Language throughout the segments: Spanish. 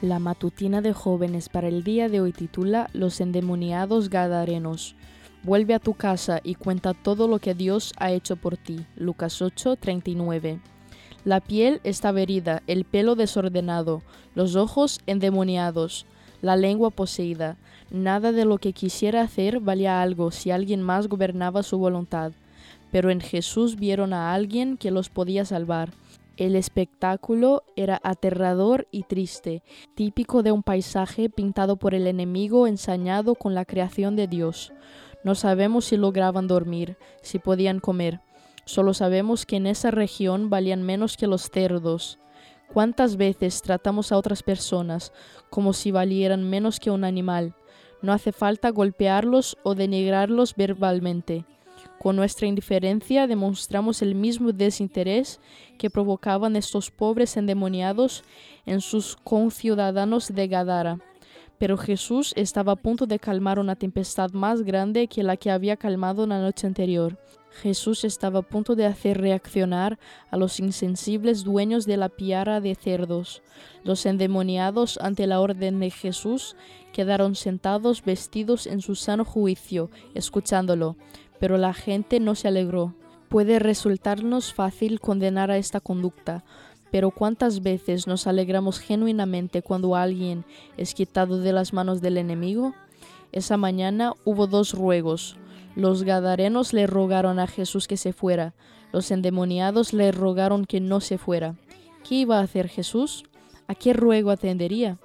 La matutina de jóvenes para el día de hoy titula Los endemoniados gadarenos. Vuelve a tu casa y cuenta todo lo que Dios ha hecho por ti. Lucas 8, 39. La piel estaba herida, el pelo desordenado, los ojos endemoniados, la lengua poseída. Nada de lo que quisiera hacer valía algo si alguien más gobernaba su voluntad. Pero en Jesús vieron a alguien que los podía salvar. El espectáculo era aterrador y triste, típico de un paisaje pintado por el enemigo ensañado con la creación de Dios. No sabemos si lograban dormir, si podían comer. Solo sabemos que en esa región valían menos que los cerdos. ¿Cuántas veces tratamos a otras personas como si valieran menos que un animal? No hace falta golpearlos o denigrarlos verbalmente. Con nuestra indiferencia demostramos el mismo desinterés que provocaban estos pobres endemoniados en sus conciudadanos de Gadara. Pero Jesús estaba a punto de calmar una tempestad más grande que la que había calmado la noche anterior. Jesús estaba a punto de hacer reaccionar a los insensibles dueños de la piara de cerdos. Los endemoniados, ante la orden de Jesús, quedaron sentados vestidos en su sano juicio, escuchándolo pero la gente no se alegró. Puede resultarnos fácil condenar a esta conducta, pero ¿cuántas veces nos alegramos genuinamente cuando alguien es quitado de las manos del enemigo? Esa mañana hubo dos ruegos. Los gadarenos le rogaron a Jesús que se fuera, los endemoniados le rogaron que no se fuera. ¿Qué iba a hacer Jesús? ¿A qué ruego atendería?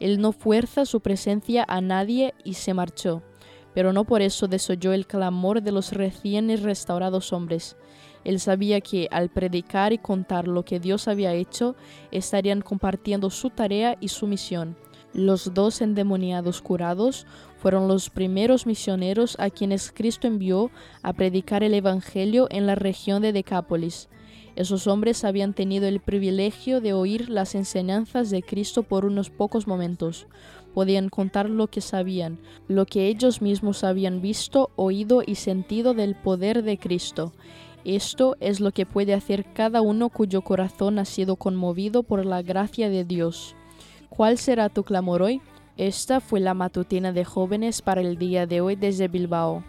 Él no fuerza su presencia a nadie y se marchó pero no por eso desoyó el clamor de los recién restaurados hombres. Él sabía que al predicar y contar lo que Dios había hecho, estarían compartiendo su tarea y su misión. Los dos endemoniados curados fueron los primeros misioneros a quienes Cristo envió a predicar el Evangelio en la región de Decápolis. Esos hombres habían tenido el privilegio de oír las enseñanzas de Cristo por unos pocos momentos. Podían contar lo que sabían, lo que ellos mismos habían visto, oído y sentido del poder de Cristo. Esto es lo que puede hacer cada uno cuyo corazón ha sido conmovido por la gracia de Dios. ¿Cuál será tu clamor hoy? Esta fue la matutina de jóvenes para el día de hoy desde Bilbao.